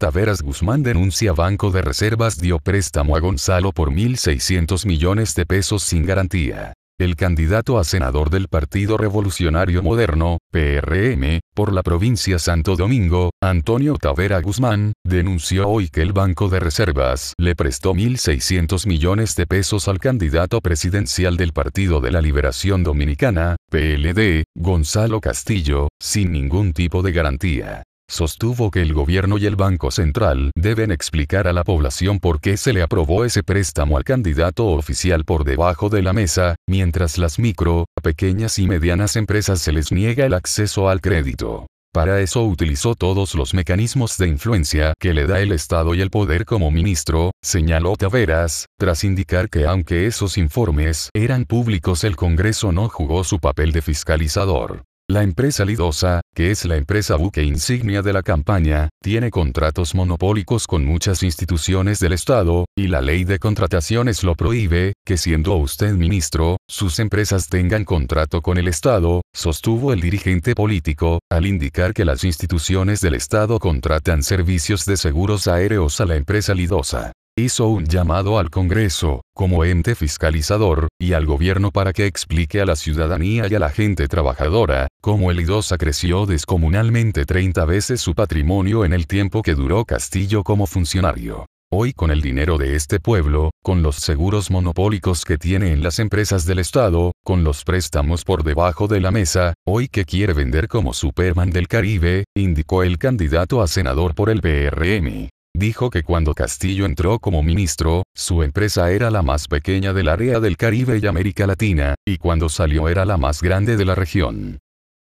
Taveras Guzmán denuncia Banco de Reservas dio préstamo a Gonzalo por 1.600 millones de pesos sin garantía. El candidato a senador del Partido Revolucionario Moderno, PRM, por la provincia Santo Domingo, Antonio Tavera Guzmán, denunció hoy que el Banco de Reservas le prestó 1.600 millones de pesos al candidato presidencial del Partido de la Liberación Dominicana, PLD, Gonzalo Castillo, sin ningún tipo de garantía sostuvo que el gobierno y el Banco Central deben explicar a la población por qué se le aprobó ese préstamo al candidato oficial por debajo de la mesa, mientras las micro, pequeñas y medianas empresas se les niega el acceso al crédito. Para eso utilizó todos los mecanismos de influencia que le da el Estado y el poder como ministro, señaló Taveras, tras indicar que aunque esos informes eran públicos el Congreso no jugó su papel de fiscalizador. La empresa Lidosa, que es la empresa buque insignia de la campaña, tiene contratos monopólicos con muchas instituciones del Estado, y la ley de contrataciones lo prohíbe, que siendo usted ministro, sus empresas tengan contrato con el Estado, sostuvo el dirigente político, al indicar que las instituciones del Estado contratan servicios de seguros aéreos a la empresa Lidosa. Hizo un llamado al Congreso, como ente fiscalizador, y al gobierno para que explique a la ciudadanía y a la gente trabajadora, cómo el IDOSA creció descomunalmente 30 veces su patrimonio en el tiempo que duró Castillo como funcionario. Hoy con el dinero de este pueblo, con los seguros monopólicos que tiene en las empresas del Estado, con los préstamos por debajo de la mesa, hoy que quiere vender como Superman del Caribe, indicó el candidato a senador por el PRM. Dijo que cuando Castillo entró como ministro, su empresa era la más pequeña del área del Caribe y América Latina, y cuando salió era la más grande de la región.